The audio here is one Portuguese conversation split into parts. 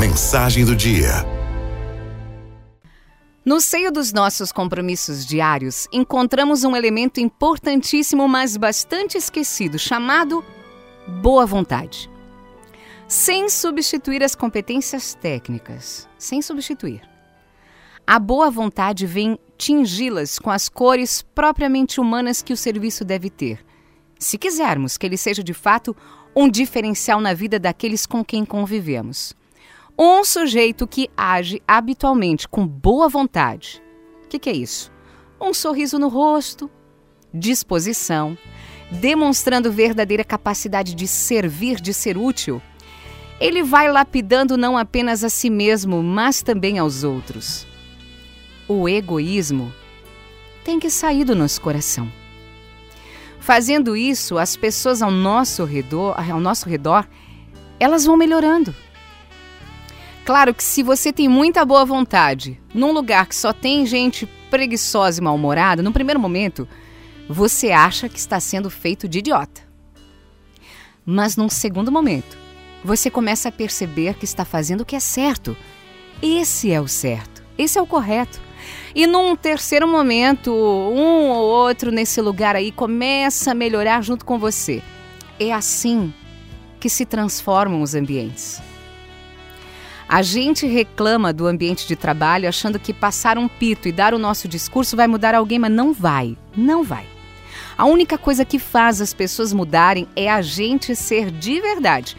mensagem do dia. No seio dos nossos compromissos diários, encontramos um elemento importantíssimo, mas bastante esquecido, chamado boa vontade. Sem substituir as competências técnicas, sem substituir. A boa vontade vem tingi-las com as cores propriamente humanas que o serviço deve ter, se quisermos que ele seja de fato um diferencial na vida daqueles com quem convivemos. Um sujeito que age habitualmente com boa vontade. O que, que é isso? Um sorriso no rosto, disposição, demonstrando verdadeira capacidade de servir, de ser útil. Ele vai lapidando não apenas a si mesmo, mas também aos outros. O egoísmo tem que sair do nosso coração. Fazendo isso, as pessoas ao nosso redor, ao nosso redor, elas vão melhorando. Claro que se você tem muita boa vontade, num lugar que só tem gente preguiçosa e mal-humorada, no primeiro momento, você acha que está sendo feito de idiota. Mas num segundo momento, você começa a perceber que está fazendo o que é certo. Esse é o certo, esse é o correto. E num terceiro momento, um ou outro nesse lugar aí começa a melhorar junto com você. É assim que se transformam os ambientes. A gente reclama do ambiente de trabalho achando que passar um pito e dar o nosso discurso vai mudar alguém, mas não vai, não vai. A única coisa que faz as pessoas mudarem é a gente ser de verdade.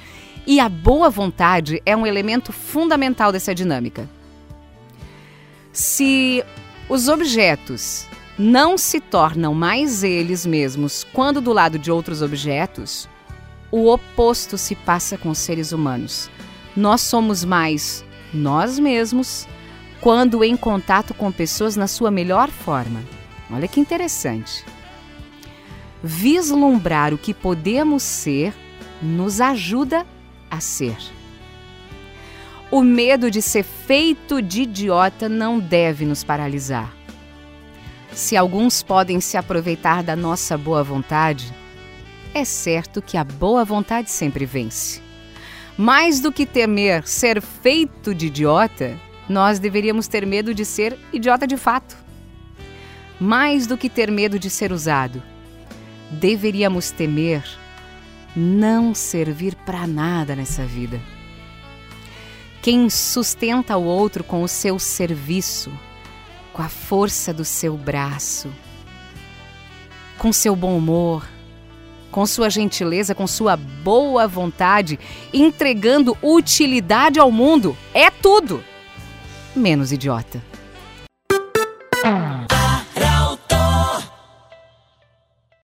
E a boa vontade é um elemento fundamental dessa dinâmica. Se os objetos não se tornam mais eles mesmos quando do lado de outros objetos, o oposto se passa com os seres humanos nós somos mais nós mesmos quando em contato com pessoas na sua melhor forma. Olha que interessante. Vislumbrar o que podemos ser nos ajuda a ser. O medo de ser feito de idiota não deve nos paralisar. Se alguns podem se aproveitar da nossa boa vontade, é certo que a boa vontade sempre vence. Mais do que temer ser feito de idiota, nós deveríamos ter medo de ser idiota de fato. Mais do que ter medo de ser usado, deveríamos temer não servir para nada nessa vida. Quem sustenta o outro com o seu serviço, com a força do seu braço, com seu bom humor, com sua gentileza, com sua boa vontade, entregando utilidade ao mundo. É tudo! Menos idiota.